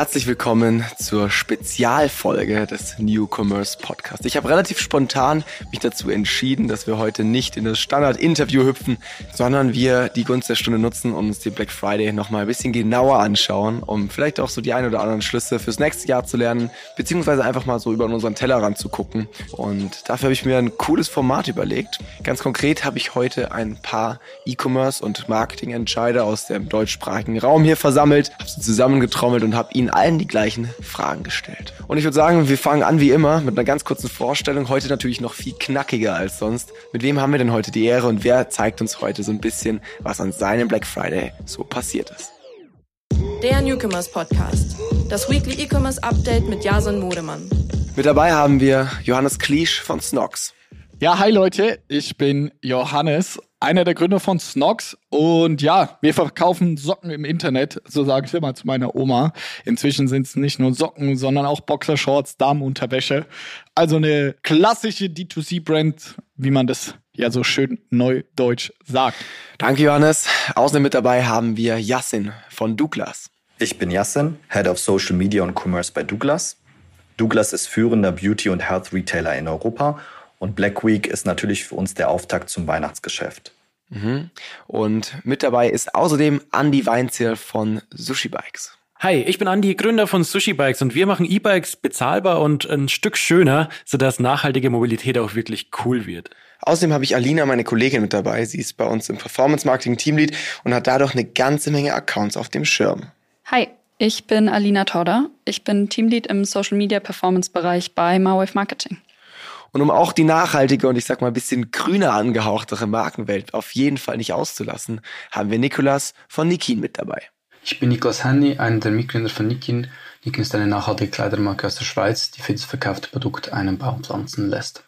Herzlich willkommen zur Spezialfolge des New Commerce Podcast. Ich habe relativ spontan mich dazu entschieden, dass wir heute nicht in das Standard-Interview hüpfen, sondern wir die Gunst der Stunde nutzen und uns den Black Friday nochmal ein bisschen genauer anschauen, um vielleicht auch so die ein oder anderen Schlüsse fürs nächste Jahr zu lernen, beziehungsweise einfach mal so über unseren Tellerrand zu gucken. Und dafür habe ich mir ein cooles Format überlegt. Ganz konkret habe ich heute ein paar E-Commerce und Marketing-Entscheider aus dem deutschsprachigen Raum hier versammelt, habe sie zusammengetrommelt und habe ihnen allen die gleichen Fragen gestellt. Und ich würde sagen, wir fangen an wie immer mit einer ganz kurzen Vorstellung. Heute natürlich noch viel knackiger als sonst. Mit wem haben wir denn heute die Ehre und wer zeigt uns heute so ein bisschen, was an seinem Black Friday so passiert ist? Der Newcomers Podcast. Das Weekly E-Commerce Update mit Jason Modemann. Mit dabei haben wir Johannes Kliesch von Snox. Ja, hi Leute, ich bin Johannes, einer der Gründer von Snox und ja, wir verkaufen Socken im Internet, so sage ich immer zu meiner Oma. Inzwischen sind es nicht nur Socken, sondern auch Boxershorts, Damenunterwäsche. Also eine klassische D2C-Brand, wie man das ja so schön neudeutsch sagt. Danke Johannes. Außerdem mit dabei haben wir Yassin von Douglas. Ich bin Yassin, Head of Social Media und Commerce bei Douglas. Douglas ist führender Beauty- und Health-Retailer in Europa und Black Week ist natürlich für uns der Auftakt zum Weihnachtsgeschäft. Mhm. Und mit dabei ist außerdem Andy Weinzierl von Sushi Bikes. Hi, ich bin Andi, Gründer von Sushi Bikes und wir machen E-Bikes bezahlbar und ein Stück schöner, sodass nachhaltige Mobilität auch wirklich cool wird. Außerdem habe ich Alina, meine Kollegin, mit dabei. Sie ist bei uns im Performance Marketing Teamlead und hat dadurch eine ganze Menge Accounts auf dem Schirm. Hi, ich bin Alina Tauder. Ich bin Teamlead im Social Media Performance Bereich bei Marwave Marketing. Und um auch die nachhaltige und ich sag mal ein bisschen grüner angehauchtere Markenwelt auf jeden Fall nicht auszulassen, haben wir Nikolas von Nikin mit dabei. Ich bin Niklas Henny, einer der Mitgründer von Nikin. Nikin ist eine nachhaltige Kleidermarke aus der Schweiz, die für das verkaufte Produkt einen Baum pflanzen lässt.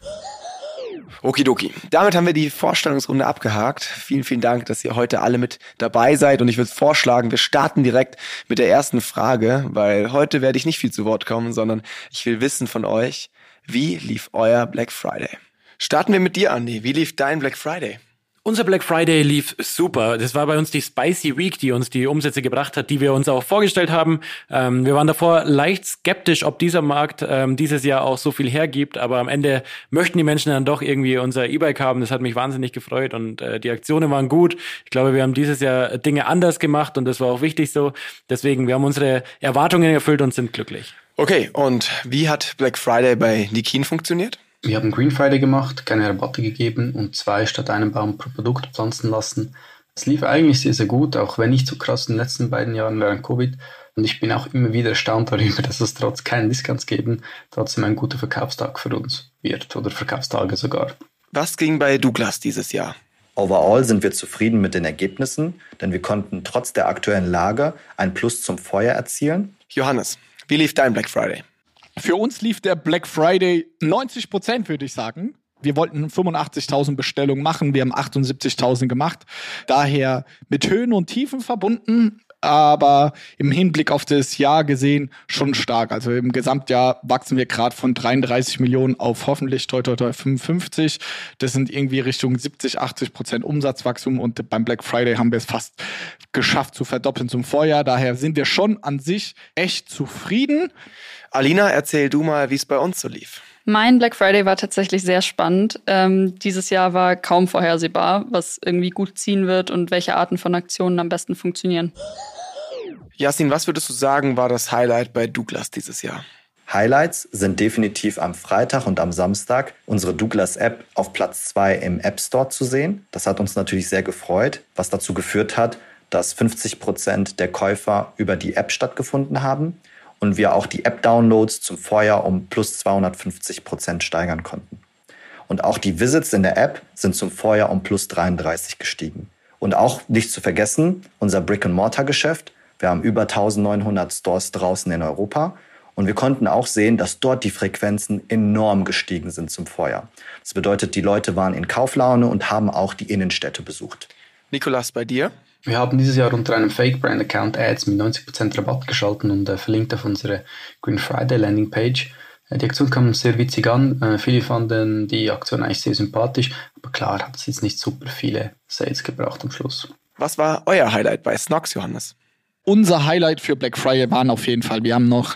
Okidoki. Damit haben wir die Vorstellungsrunde abgehakt. Vielen, vielen Dank, dass ihr heute alle mit dabei seid. Und ich würde vorschlagen, wir starten direkt mit der ersten Frage, weil heute werde ich nicht viel zu Wort kommen, sondern ich will wissen von euch, wie lief euer Black Friday? Starten wir mit dir, Andy. Wie lief dein Black Friday? Unser Black Friday lief super. Das war bei uns die Spicy Week, die uns die Umsätze gebracht hat, die wir uns auch vorgestellt haben. Ähm, wir waren davor leicht skeptisch, ob dieser Markt ähm, dieses Jahr auch so viel hergibt, aber am Ende möchten die Menschen dann doch irgendwie unser E-Bike haben. Das hat mich wahnsinnig gefreut und äh, die Aktionen waren gut. Ich glaube, wir haben dieses Jahr Dinge anders gemacht und das war auch wichtig so. Deswegen, wir haben unsere Erwartungen erfüllt und sind glücklich. Okay, und wie hat Black Friday bei Nikin funktioniert? Wir haben Green Friday gemacht, keine Rabatte gegeben und zwei statt einem Baum pro Produkt pflanzen lassen. Es lief eigentlich sehr, sehr gut, auch wenn nicht so krass in den letzten beiden Jahren während Covid. Und ich bin auch immer wieder erstaunt darüber, dass es trotz keinen Discounts geben, trotzdem ein guter Verkaufstag für uns wird oder Verkaufstage sogar. Was ging bei Douglas dieses Jahr? Overall sind wir zufrieden mit den Ergebnissen, denn wir konnten trotz der aktuellen Lage ein Plus zum Feuer erzielen. Johannes, wie lief dein Black Friday? Für uns lief der Black Friday 90 Prozent, würde ich sagen. Wir wollten 85.000 Bestellungen machen, wir haben 78.000 gemacht. Daher mit Höhen und Tiefen verbunden, aber im Hinblick auf das Jahr gesehen schon stark. Also im Gesamtjahr wachsen wir gerade von 33 Millionen auf hoffentlich toi, toi, toi 55. Das sind irgendwie Richtung 70, 80 Prozent Umsatzwachstum und beim Black Friday haben wir es fast geschafft zu verdoppeln zum Vorjahr. Daher sind wir schon an sich echt zufrieden. Alina, erzähl du mal, wie es bei uns so lief. Mein Black Friday war tatsächlich sehr spannend. Ähm, dieses Jahr war kaum vorhersehbar, was irgendwie gut ziehen wird und welche Arten von Aktionen am besten funktionieren. Jasin, was würdest du sagen, war das Highlight bei Douglas dieses Jahr? Highlights sind definitiv am Freitag und am Samstag unsere Douglas App auf Platz 2 im App Store zu sehen. Das hat uns natürlich sehr gefreut, was dazu geführt hat, dass 50 Prozent der Käufer über die App stattgefunden haben und wir auch die App-Downloads zum Vorjahr um plus 250 Prozent steigern konnten. Und auch die Visits in der App sind zum Vorjahr um plus 33 gestiegen. Und auch nicht zu vergessen, unser Brick-and-Mortar-Geschäft. Wir haben über 1900 Stores draußen in Europa. Und wir konnten auch sehen, dass dort die Frequenzen enorm gestiegen sind zum Vorjahr. Das bedeutet, die Leute waren in Kauflaune und haben auch die Innenstädte besucht. Nikolas, bei dir? Wir haben dieses Jahr unter einem Fake-Brand-Account Ads mit 90% Rabatt geschalten und äh, verlinkt auf unsere Green Friday Landingpage. Äh, die Aktion kam sehr witzig an. Äh, viele fanden die Aktion eigentlich sehr sympathisch, aber klar hat es jetzt nicht super viele Sales gebracht am Schluss. Was war euer Highlight bei Snox, Johannes? Unser Highlight für Black Friday waren auf jeden Fall, wir haben noch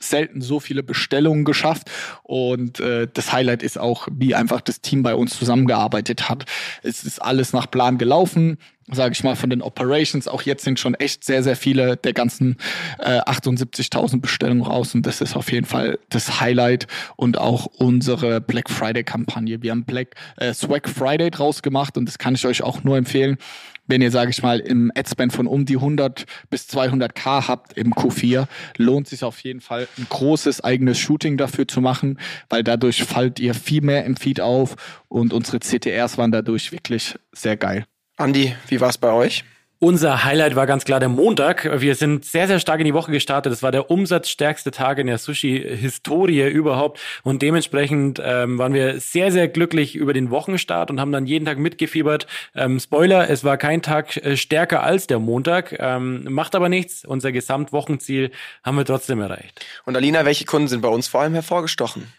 selten so viele Bestellungen geschafft und äh, das Highlight ist auch, wie einfach das Team bei uns zusammengearbeitet hat. Es ist alles nach Plan gelaufen sage ich mal, von den Operations. Auch jetzt sind schon echt sehr, sehr viele der ganzen äh, 78.000 Bestellungen raus und das ist auf jeden Fall das Highlight und auch unsere Black Friday Kampagne. Wir haben Black äh, Swag Friday draus gemacht und das kann ich euch auch nur empfehlen wenn ihr, sage ich mal, im Adspend von um die 100 bis 200k habt im Q4, lohnt sich auf jeden Fall ein großes eigenes Shooting dafür zu machen, weil dadurch fallt ihr viel mehr im Feed auf und unsere CTRs waren dadurch wirklich sehr geil. Andi, wie war es bei euch? Unser Highlight war ganz klar der Montag. Wir sind sehr, sehr stark in die Woche gestartet. Das war der umsatzstärkste Tag in der Sushi-Historie überhaupt. Und dementsprechend ähm, waren wir sehr, sehr glücklich über den Wochenstart und haben dann jeden Tag mitgefiebert. Ähm, Spoiler, es war kein Tag äh, stärker als der Montag. Ähm, macht aber nichts. Unser Gesamtwochenziel haben wir trotzdem erreicht. Und Alina, welche Kunden sind bei uns vor allem hervorgestochen?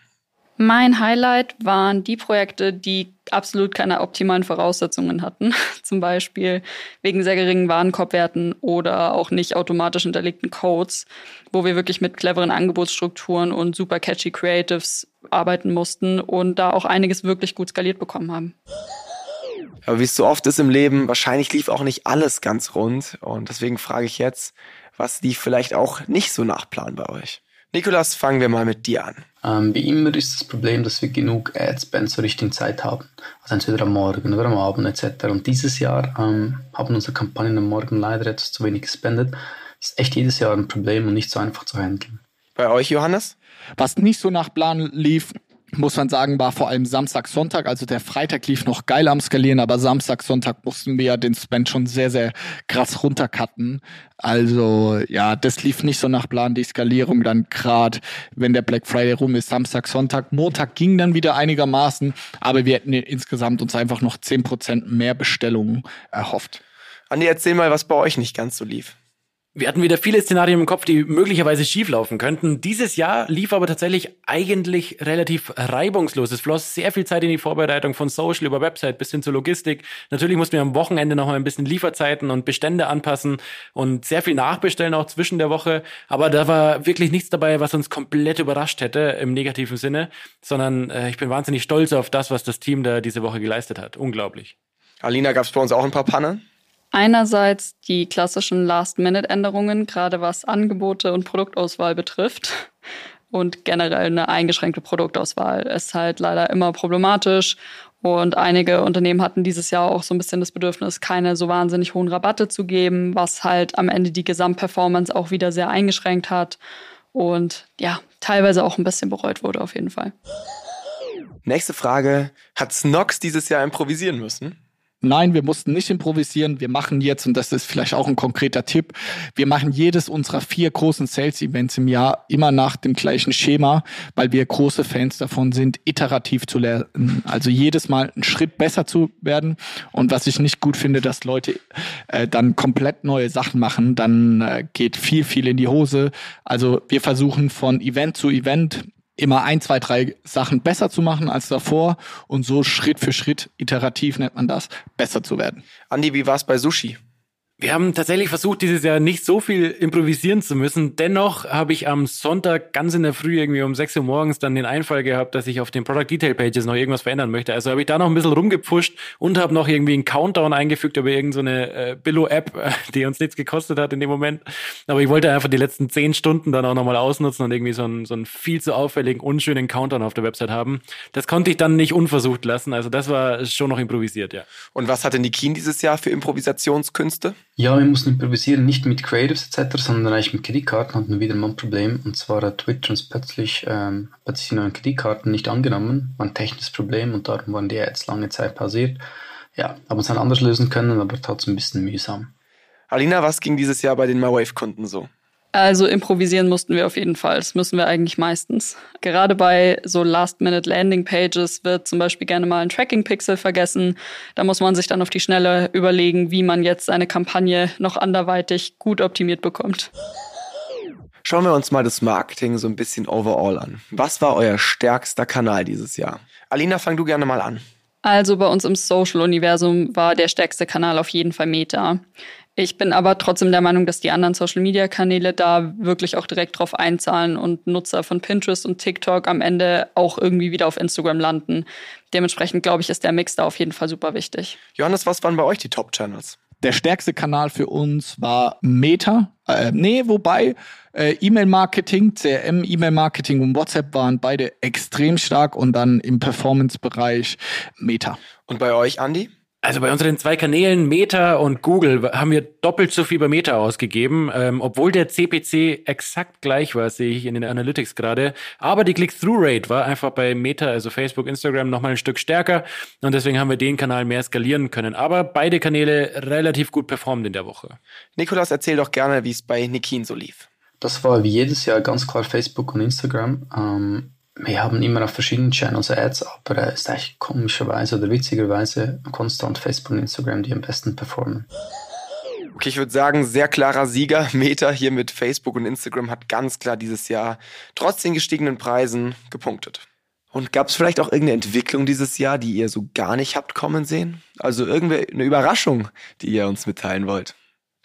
Mein Highlight waren die Projekte, die absolut keine optimalen Voraussetzungen hatten. Zum Beispiel wegen sehr geringen Warenkorbwerten oder auch nicht automatisch hinterlegten Codes, wo wir wirklich mit cleveren Angebotsstrukturen und super catchy Creatives arbeiten mussten und da auch einiges wirklich gut skaliert bekommen haben. Aber wie es so oft ist im Leben, wahrscheinlich lief auch nicht alles ganz rund. Und deswegen frage ich jetzt, was lief vielleicht auch nicht so nach Plan bei euch? Nikolas, fangen wir mal mit dir an. Ähm, wie immer ist das Problem, dass wir genug Adspend zur richtigen Zeit haben. Also entweder am Morgen oder am Abend etc. Und dieses Jahr ähm, haben unsere Kampagnen am Morgen leider etwas zu wenig gespendet. Das ist echt jedes Jahr ein Problem und nicht so einfach zu handeln. Bei euch, Johannes? Was nicht so nach Plan lief, muss man sagen, war vor allem Samstag, Sonntag. Also der Freitag lief noch geil am Skalieren, aber Samstag, Sonntag mussten wir ja den Spend schon sehr, sehr krass runtercutten. Also ja, das lief nicht so nach Plan, die Skalierung dann gerade, wenn der Black Friday rum ist, Samstag, Sonntag. Montag ging dann wieder einigermaßen, aber wir hätten insgesamt uns einfach noch zehn Prozent mehr Bestellungen erhofft. Andi, erzähl mal, was bei euch nicht ganz so lief. Wir hatten wieder viele Szenarien im Kopf, die möglicherweise schieflaufen könnten. Dieses Jahr lief aber tatsächlich eigentlich relativ reibungslos. Es floss sehr viel Zeit in die Vorbereitung von Social über Website bis hin zur Logistik. Natürlich mussten wir am Wochenende noch mal ein bisschen Lieferzeiten und Bestände anpassen und sehr viel nachbestellen auch zwischen der Woche. Aber da war wirklich nichts dabei, was uns komplett überrascht hätte im negativen Sinne, sondern äh, ich bin wahnsinnig stolz auf das, was das Team da diese Woche geleistet hat. Unglaublich. Alina, gab es bei uns auch ein paar Pannen? Einerseits die klassischen Last-Minute-Änderungen, gerade was Angebote und Produktauswahl betrifft. Und generell eine eingeschränkte Produktauswahl ist halt leider immer problematisch. Und einige Unternehmen hatten dieses Jahr auch so ein bisschen das Bedürfnis, keine so wahnsinnig hohen Rabatte zu geben, was halt am Ende die Gesamtperformance auch wieder sehr eingeschränkt hat. Und ja, teilweise auch ein bisschen bereut wurde auf jeden Fall. Nächste Frage. Hat Snox dieses Jahr improvisieren müssen? Nein, wir mussten nicht improvisieren. Wir machen jetzt, und das ist vielleicht auch ein konkreter Tipp, wir machen jedes unserer vier großen Sales-Events im Jahr immer nach dem gleichen Schema, weil wir große Fans davon sind, iterativ zu lernen. Also jedes Mal einen Schritt besser zu werden. Und was ich nicht gut finde, dass Leute äh, dann komplett neue Sachen machen, dann äh, geht viel, viel in die Hose. Also wir versuchen von Event zu Event immer ein, zwei, drei Sachen besser zu machen als davor und so Schritt für Schritt, iterativ nennt man das, besser zu werden. Andi, wie war es bei Sushi? Wir haben tatsächlich versucht, dieses Jahr nicht so viel improvisieren zu müssen. Dennoch habe ich am Sonntag ganz in der Früh irgendwie um 6 Uhr morgens dann den Einfall gehabt, dass ich auf den Product Detail Pages noch irgendwas verändern möchte. Also habe ich da noch ein bisschen rumgepusht und habe noch irgendwie einen Countdown eingefügt über irgendeine äh, Billo-App, die uns nichts gekostet hat in dem Moment. Aber ich wollte einfach die letzten 10 Stunden dann auch nochmal ausnutzen und irgendwie so einen, so einen viel zu auffälligen, unschönen Countdown auf der Website haben. Das konnte ich dann nicht unversucht lassen. Also das war schon noch improvisiert, ja. Und was hatte Nikin dieses Jahr für Improvisationskünste? Ja, wir mussten improvisieren, nicht mit Creatives etc., sondern eigentlich mit Kreditkarten hatten wir wieder mal ein Problem. Und zwar hat Twitch uns plötzlich, ähm, plötzlich die neuen Kreditkarten nicht angenommen. War ein technisches Problem und darum waren die Ads lange Zeit pausiert. Ja, haben uns dann anders lösen können, aber trotzdem ein bisschen mühsam. Alina, was ging dieses Jahr bei den MyWave-Kunden so? Also improvisieren mussten wir auf jeden Fall. Das müssen wir eigentlich meistens. Gerade bei so Last-Minute-Landing-Pages wird zum Beispiel gerne mal ein Tracking-Pixel vergessen. Da muss man sich dann auf die Schnelle überlegen, wie man jetzt seine Kampagne noch anderweitig gut optimiert bekommt. Schauen wir uns mal das Marketing so ein bisschen overall an. Was war euer stärkster Kanal dieses Jahr? Alina, fang du gerne mal an. Also bei uns im Social-Universum war der stärkste Kanal auf jeden Fall Meta. Ich bin aber trotzdem der Meinung, dass die anderen Social-Media-Kanäle da wirklich auch direkt drauf einzahlen und Nutzer von Pinterest und TikTok am Ende auch irgendwie wieder auf Instagram landen. Dementsprechend glaube ich, ist der Mix da auf jeden Fall super wichtig. Johannes, was waren bei euch die Top-Channels? Der stärkste Kanal für uns war Meta. Äh, nee, wobei äh, E-Mail-Marketing, CRM, E-Mail-Marketing und WhatsApp waren beide extrem stark und dann im Performance-Bereich Meta. Und bei euch, Andy? Also bei unseren zwei Kanälen Meta und Google haben wir doppelt so viel bei Meta ausgegeben, ähm, obwohl der CPC exakt gleich war, sehe ich in den Analytics gerade. Aber die Click-Through-Rate war einfach bei Meta, also Facebook, Instagram, nochmal ein Stück stärker und deswegen haben wir den Kanal mehr skalieren können. Aber beide Kanäle relativ gut performt in der Woche. Nikolas, erzähl doch gerne, wie es bei Nikin so lief. Das war wie jedes Jahr ganz klar Facebook und Instagram. Ähm, wir haben immer auf verschiedenen Channels Ads, aber es äh, ist eigentlich komischerweise oder witzigerweise konstant Facebook und Instagram, die am besten performen. Okay, ich würde sagen, sehr klarer Sieger. Meta hier mit Facebook und Instagram hat ganz klar dieses Jahr trotz den gestiegenen Preisen gepunktet. Und gab es vielleicht auch irgendeine Entwicklung dieses Jahr, die ihr so gar nicht habt kommen sehen? Also irgendeine Überraschung, die ihr uns mitteilen wollt?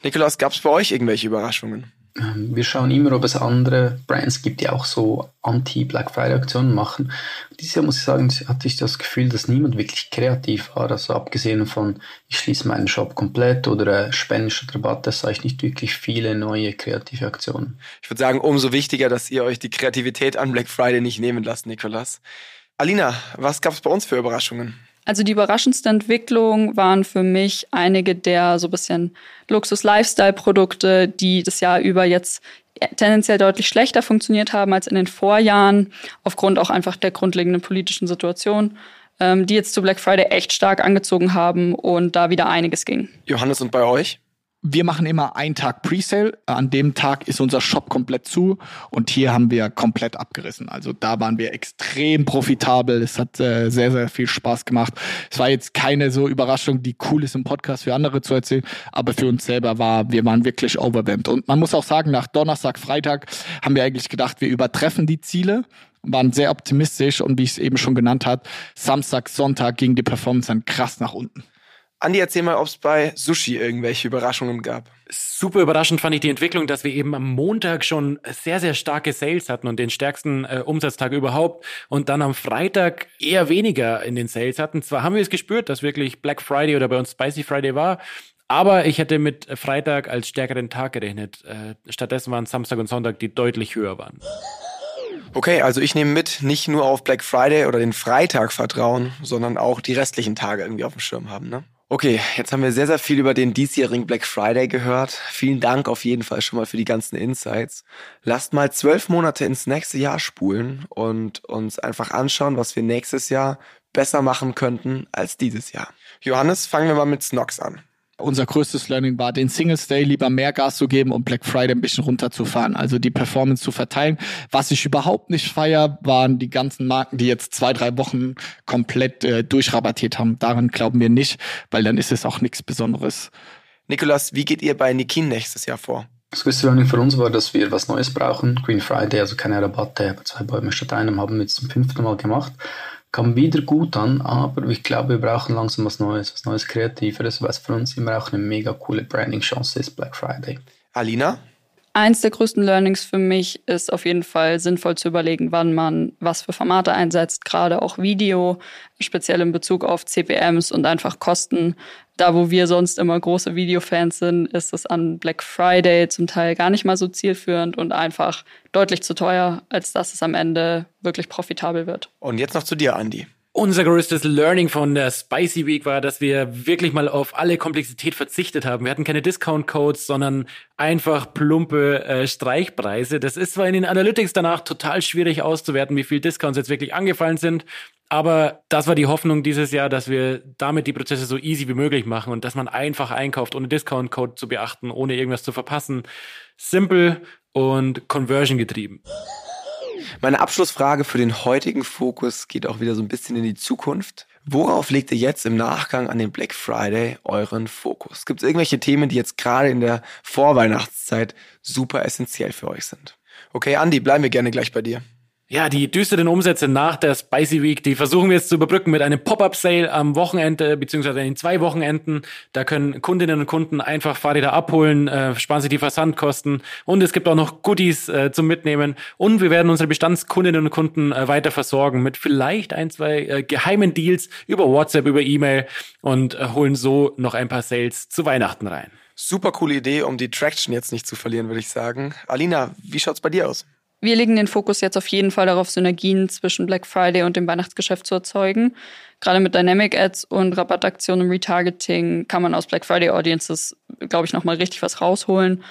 Nikolaus, gab es bei euch irgendwelche Überraschungen? Ähm, wir schauen immer, ob es andere Brands gibt, die auch so Anti-Black Friday-Aktionen machen. Dieses Jahr muss ich sagen, hatte ich das Gefühl, dass niemand wirklich kreativ war. Also abgesehen von, ich schließe meinen Shop komplett oder äh, Spende statt Rabatt, da sah ich nicht wirklich viele neue kreative Aktionen. Ich würde sagen, umso wichtiger, dass ihr euch die Kreativität an Black Friday nicht nehmen lasst, Nikolas. Alina, was gab es bei uns für Überraschungen? Also die überraschendste Entwicklung waren für mich einige der so ein bisschen Luxus-Lifestyle-Produkte, die das Jahr über jetzt tendenziell deutlich schlechter funktioniert haben als in den Vorjahren, aufgrund auch einfach der grundlegenden politischen Situation, ähm, die jetzt zu Black Friday echt stark angezogen haben und da wieder einiges ging. Johannes, und bei euch? Wir machen immer einen Tag Presale. An dem Tag ist unser Shop komplett zu und hier haben wir komplett abgerissen. Also da waren wir extrem profitabel. Es hat äh, sehr, sehr viel Spaß gemacht. Es war jetzt keine so Überraschung, die cool ist im Podcast für andere zu erzählen, aber für uns selber war, wir waren wirklich overwhelmed. Und man muss auch sagen, nach Donnerstag, Freitag haben wir eigentlich gedacht, wir übertreffen die Ziele waren sehr optimistisch und wie ich es eben schon genannt hat, Samstag, Sonntag ging die Performance dann krass nach unten. Andi, erzähl mal, ob es bei Sushi irgendwelche Überraschungen gab. Super überraschend fand ich die Entwicklung, dass wir eben am Montag schon sehr, sehr starke Sales hatten und den stärksten äh, Umsatztag überhaupt und dann am Freitag eher weniger in den Sales hatten. Zwar haben wir es gespürt, dass wirklich Black Friday oder bei uns Spicy Friday war, aber ich hätte mit Freitag als stärkeren Tag gerechnet. Äh, stattdessen waren Samstag und Sonntag, die deutlich höher waren. Okay, also ich nehme mit, nicht nur auf Black Friday oder den Freitag vertrauen, sondern auch die restlichen Tage irgendwie auf dem Schirm haben, ne? Okay, jetzt haben wir sehr, sehr viel über den diesjährigen Black Friday gehört. Vielen Dank auf jeden Fall schon mal für die ganzen Insights. Lasst mal zwölf Monate ins nächste Jahr spulen und uns einfach anschauen, was wir nächstes Jahr besser machen könnten als dieses Jahr. Johannes, fangen wir mal mit Snox an unser größtes Learning war, den Singles Day lieber mehr Gas zu geben und Black Friday ein bisschen runterzufahren, also die Performance zu verteilen. Was ich überhaupt nicht feier, waren die ganzen Marken, die jetzt zwei, drei Wochen komplett äh, durchrabattiert haben. Daran glauben wir nicht, weil dann ist es auch nichts Besonderes. Nikolas, wie geht ihr bei Nikin nächstes Jahr vor? Das größte Learning für uns war, dass wir was Neues brauchen. Green Friday, also keine Rabatte, aber zwei Bäume statt einem haben wir jetzt zum fünften Mal gemacht kam wieder gut an, aber ich glaube, wir brauchen langsam was Neues, was Neues, Kreativeres, was für uns immer auch eine mega coole Branding-Chance ist, Black Friday. Alina? Eins der größten Learnings für mich ist auf jeden Fall sinnvoll zu überlegen, wann man was für Formate einsetzt, gerade auch Video, speziell in Bezug auf CPMs und einfach Kosten. Da, wo wir sonst immer große Videofans sind, ist es an Black Friday zum Teil gar nicht mal so zielführend und einfach deutlich zu teuer, als dass es am Ende wirklich profitabel wird. Und jetzt noch zu dir, Andy. Unser größtes Learning von der Spicy Week war, dass wir wirklich mal auf alle Komplexität verzichtet haben. Wir hatten keine Discount-Codes, sondern einfach plumpe äh, Streichpreise. Das ist zwar in den Analytics danach total schwierig auszuwerten, wie viel Discounts jetzt wirklich angefallen sind. Aber das war die Hoffnung dieses Jahr, dass wir damit die Prozesse so easy wie möglich machen und dass man einfach einkauft, ohne Discount-Code zu beachten, ohne irgendwas zu verpassen. Simple und Conversion getrieben. Meine Abschlussfrage für den heutigen Fokus geht auch wieder so ein bisschen in die Zukunft. Worauf legt ihr jetzt im Nachgang an den Black Friday euren Fokus? Gibt es irgendwelche Themen, die jetzt gerade in der Vorweihnachtszeit super essentiell für euch sind? Okay, Andi, bleiben wir gerne gleich bei dir. Ja, die düsteren Umsätze nach der Spicy Week, die versuchen wir jetzt zu überbrücken mit einem Pop-Up-Sale am Wochenende, beziehungsweise in zwei Wochenenden. Da können Kundinnen und Kunden einfach Fahrräder abholen, äh, sparen sie die Versandkosten und es gibt auch noch Goodies äh, zum Mitnehmen. Und wir werden unsere Bestandskundinnen und Kunden äh, weiter versorgen mit vielleicht ein, zwei äh, geheimen Deals über WhatsApp, über E-Mail und äh, holen so noch ein paar Sales zu Weihnachten rein. Super coole Idee, um die Traction jetzt nicht zu verlieren, würde ich sagen. Alina, wie schaut's bei dir aus? Wir legen den Fokus jetzt auf jeden Fall darauf, Synergien zwischen Black Friday und dem Weihnachtsgeschäft zu erzeugen. Gerade mit Dynamic Ads und Rabattaktionen und Retargeting kann man aus Black Friday Audiences, glaube ich, nochmal richtig was rausholen.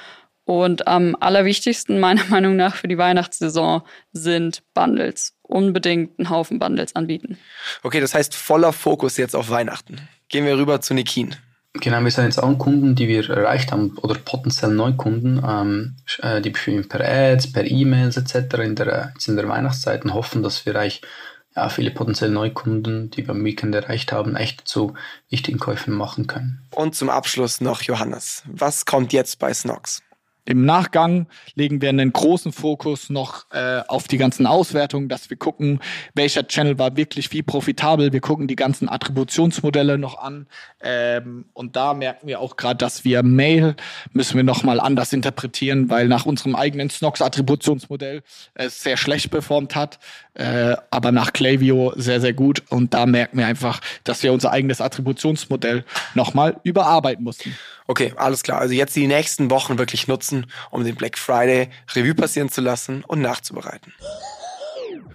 Und am allerwichtigsten meiner Meinung nach für die Weihnachtssaison sind Bundles. Unbedingt einen Haufen Bundles anbieten. Okay, das heißt voller Fokus jetzt auf Weihnachten. Gehen wir rüber zu Nikin. Genau, wir sind jetzt an Kunden, die wir erreicht haben oder potenziell Neukunden, ähm, äh, die wir per Ads, per E-Mails etc. in der, in der Weihnachtszeit und hoffen, dass wir eigentlich ja, viele potenzielle Neukunden, die am Weekend erreicht haben, echt zu wichtigen Käufen machen können. Und zum Abschluss noch Johannes. Was kommt jetzt bei Snox? Im Nachgang legen wir einen großen Fokus noch äh, auf die ganzen Auswertungen, dass wir gucken, welcher Channel war wirklich wie profitabel. Wir gucken die ganzen Attributionsmodelle noch an. Ähm, und da merken wir auch gerade, dass wir Mail müssen wir noch mal anders interpretieren, weil nach unserem eigenen Snox-Attributionsmodell es sehr schlecht performt hat, äh, aber nach Klaviyo sehr, sehr gut. Und da merken wir einfach, dass wir unser eigenes Attributionsmodell noch mal überarbeiten mussten. Okay, alles klar. Also jetzt die nächsten Wochen wirklich nutzen, um den Black Friday Revue passieren zu lassen und nachzubereiten.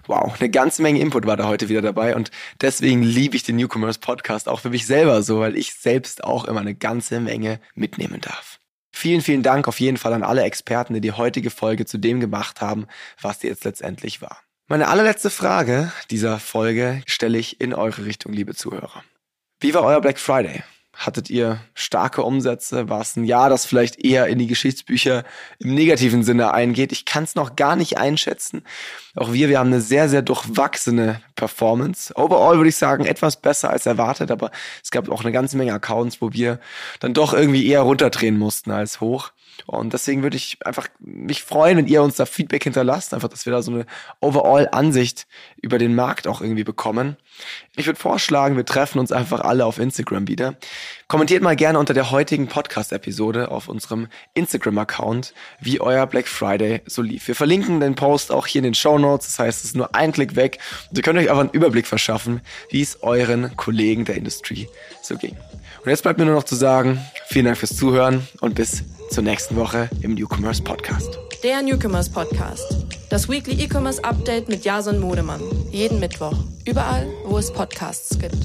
Wow, eine ganze Menge Input war da heute wieder dabei und deswegen liebe ich den Newcomers Podcast auch für mich selber so, weil ich selbst auch immer eine ganze Menge mitnehmen darf. Vielen, vielen Dank auf jeden Fall an alle Experten, die die heutige Folge zu dem gemacht haben, was sie jetzt letztendlich war. Meine allerletzte Frage dieser Folge stelle ich in eure Richtung, liebe Zuhörer. Wie war euer Black Friday? Hattet ihr starke Umsätze? War es ein Jahr, das vielleicht eher in die Geschichtsbücher im negativen Sinne eingeht? Ich kann es noch gar nicht einschätzen. Auch wir, wir haben eine sehr, sehr durchwachsene Performance. Overall würde ich sagen, etwas besser als erwartet, aber es gab auch eine ganze Menge Accounts, wo wir dann doch irgendwie eher runterdrehen mussten als hoch. Und deswegen würde ich einfach mich freuen, wenn ihr uns da Feedback hinterlasst, einfach, dass wir da so eine Overall-Ansicht über den Markt auch irgendwie bekommen. Ich würde vorschlagen, wir treffen uns einfach alle auf Instagram wieder. Kommentiert mal gerne unter der heutigen Podcast-Episode auf unserem Instagram-Account, wie euer Black Friday so lief. Wir verlinken den Post auch hier in den Show Notes. Das heißt, es ist nur ein Klick weg. Und ihr könnt euch einfach einen Überblick verschaffen, wie es euren Kollegen der Industrie so ging. Und jetzt bleibt mir nur noch zu sagen, vielen Dank fürs Zuhören und bis zur nächsten Woche im Newcomers Podcast. Der Newcomers Podcast. Das Weekly E-Commerce Update mit Jason Modemann. Jeden Mittwoch. Überall, wo es Podcasts gibt.